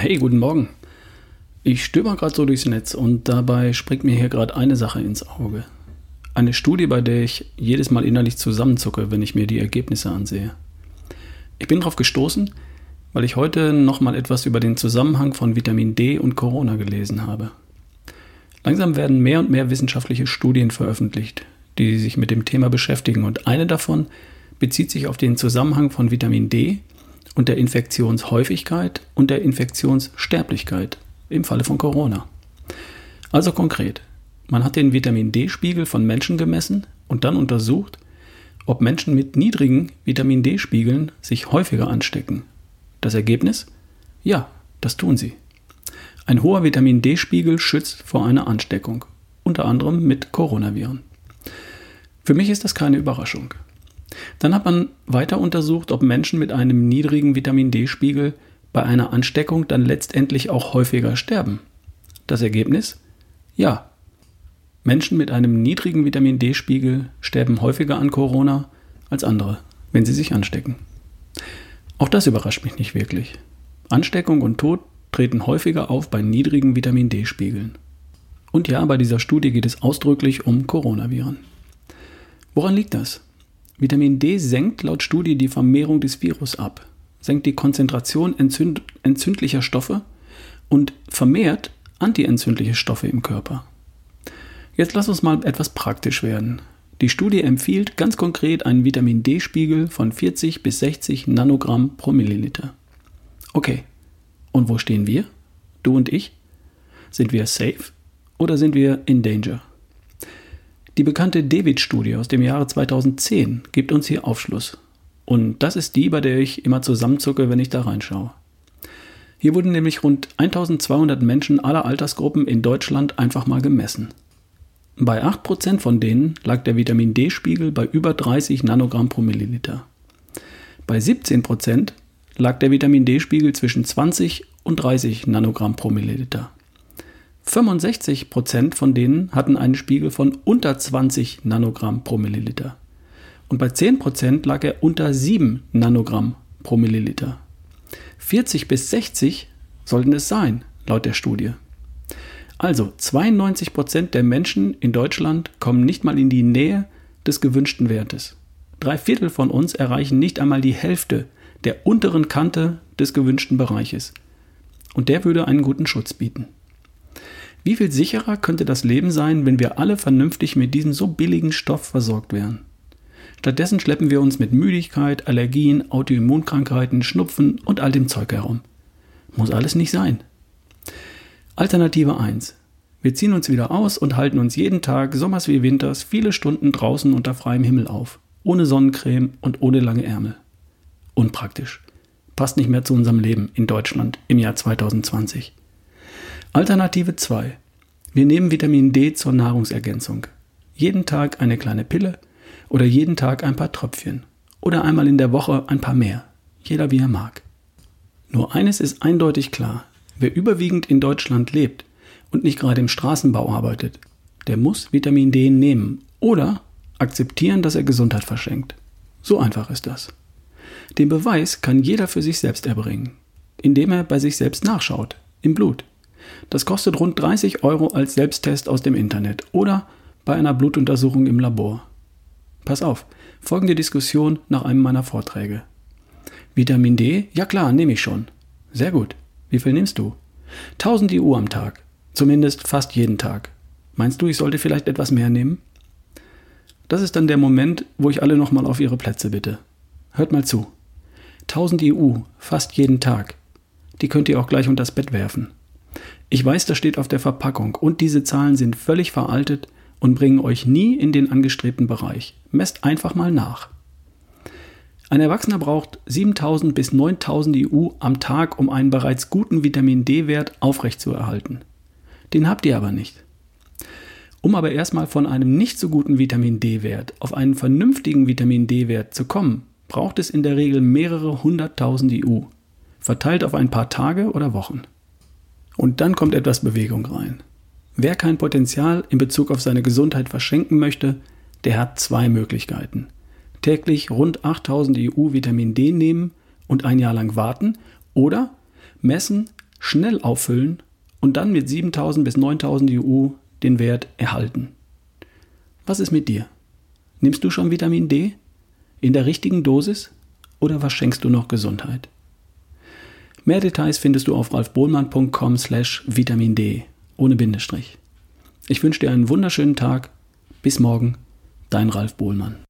Hey, guten Morgen. Ich stöber gerade so durchs Netz und dabei springt mir hier gerade eine Sache ins Auge. Eine Studie, bei der ich jedes Mal innerlich zusammenzucke, wenn ich mir die Ergebnisse ansehe. Ich bin darauf gestoßen, weil ich heute nochmal etwas über den Zusammenhang von Vitamin D und Corona gelesen habe. Langsam werden mehr und mehr wissenschaftliche Studien veröffentlicht, die sich mit dem Thema beschäftigen und eine davon bezieht sich auf den Zusammenhang von Vitamin D und der Infektionshäufigkeit und der Infektionssterblichkeit im Falle von Corona. Also konkret, man hat den Vitamin D-Spiegel von Menschen gemessen und dann untersucht, ob Menschen mit niedrigen Vitamin D-Spiegeln sich häufiger anstecken. Das Ergebnis? Ja, das tun sie. Ein hoher Vitamin D-Spiegel schützt vor einer Ansteckung, unter anderem mit Coronaviren. Für mich ist das keine Überraschung. Dann hat man weiter untersucht, ob Menschen mit einem niedrigen Vitamin D-Spiegel bei einer Ansteckung dann letztendlich auch häufiger sterben. Das Ergebnis? Ja. Menschen mit einem niedrigen Vitamin D-Spiegel sterben häufiger an Corona als andere, wenn sie sich anstecken. Auch das überrascht mich nicht wirklich. Ansteckung und Tod treten häufiger auf bei niedrigen Vitamin D-Spiegeln. Und ja, bei dieser Studie geht es ausdrücklich um Coronaviren. Woran liegt das? Vitamin D senkt laut Studie die Vermehrung des Virus ab, senkt die Konzentration entzünd entzündlicher Stoffe und vermehrt antientzündliche Stoffe im Körper. Jetzt lass uns mal etwas praktisch werden. Die Studie empfiehlt ganz konkret einen Vitamin D-Spiegel von 40 bis 60 Nanogramm pro Milliliter. Okay, und wo stehen wir? Du und ich? Sind wir safe oder sind wir in danger? Die bekannte David-Studie aus dem Jahre 2010 gibt uns hier Aufschluss. Und das ist die, bei der ich immer zusammenzucke, wenn ich da reinschaue. Hier wurden nämlich rund 1200 Menschen aller Altersgruppen in Deutschland einfach mal gemessen. Bei 8% von denen lag der Vitamin D-Spiegel bei über 30 Nanogramm pro Milliliter. Bei 17% lag der Vitamin D-Spiegel zwischen 20 und 30 Nanogramm pro Milliliter. 65% von denen hatten einen Spiegel von unter 20 Nanogramm pro Milliliter. Und bei 10% lag er unter 7 Nanogramm pro Milliliter. 40 bis 60 sollten es sein, laut der Studie. Also 92% der Menschen in Deutschland kommen nicht mal in die Nähe des gewünschten Wertes. Drei Viertel von uns erreichen nicht einmal die Hälfte der unteren Kante des gewünschten Bereiches. Und der würde einen guten Schutz bieten. Wie viel sicherer könnte das Leben sein, wenn wir alle vernünftig mit diesem so billigen Stoff versorgt wären? Stattdessen schleppen wir uns mit Müdigkeit, Allergien, Autoimmunkrankheiten, Schnupfen und all dem Zeug herum. Muss alles nicht sein. Alternative 1. Wir ziehen uns wieder aus und halten uns jeden Tag, sommers wie winters, viele Stunden draußen unter freiem Himmel auf. Ohne Sonnencreme und ohne lange Ärmel. Unpraktisch. Passt nicht mehr zu unserem Leben in Deutschland im Jahr 2020. Alternative 2. Wir nehmen Vitamin D zur Nahrungsergänzung. Jeden Tag eine kleine Pille oder jeden Tag ein paar Tröpfchen oder einmal in der Woche ein paar mehr. Jeder wie er mag. Nur eines ist eindeutig klar. Wer überwiegend in Deutschland lebt und nicht gerade im Straßenbau arbeitet, der muss Vitamin D nehmen oder akzeptieren, dass er Gesundheit verschenkt. So einfach ist das. Den Beweis kann jeder für sich selbst erbringen, indem er bei sich selbst nachschaut, im Blut. Das kostet rund 30 Euro als Selbsttest aus dem Internet oder bei einer Blutuntersuchung im Labor. Pass auf, folgende Diskussion nach einem meiner Vorträge. Vitamin D? Ja klar, nehme ich schon. Sehr gut. Wie viel nimmst du? 1000 IU am Tag. Zumindest fast jeden Tag. Meinst du, ich sollte vielleicht etwas mehr nehmen? Das ist dann der Moment, wo ich alle nochmal auf ihre Plätze bitte. Hört mal zu. 1000 IU, fast jeden Tag. Die könnt ihr auch gleich unter das Bett werfen. Ich weiß, das steht auf der Verpackung und diese Zahlen sind völlig veraltet und bringen euch nie in den angestrebten Bereich. Messt einfach mal nach. Ein Erwachsener braucht 7000 bis 9000 EU am Tag, um einen bereits guten Vitamin D-Wert aufrechtzuerhalten. Den habt ihr aber nicht. Um aber erstmal von einem nicht so guten Vitamin D-Wert auf einen vernünftigen Vitamin D-Wert zu kommen, braucht es in der Regel mehrere hunderttausend EU, verteilt auf ein paar Tage oder Wochen. Und dann kommt etwas Bewegung rein. Wer kein Potenzial in Bezug auf seine Gesundheit verschenken möchte, der hat zwei Möglichkeiten. Täglich rund 8000 EU Vitamin D nehmen und ein Jahr lang warten oder messen, schnell auffüllen und dann mit 7000 bis 9000 EU den Wert erhalten. Was ist mit dir? Nimmst du schon Vitamin D? In der richtigen Dosis? Oder was schenkst du noch Gesundheit? Mehr Details findest du auf ralfbohlmann.com slash Vitamin D ohne Bindestrich. Ich wünsche dir einen wunderschönen Tag. Bis morgen, dein Ralf Bohlmann.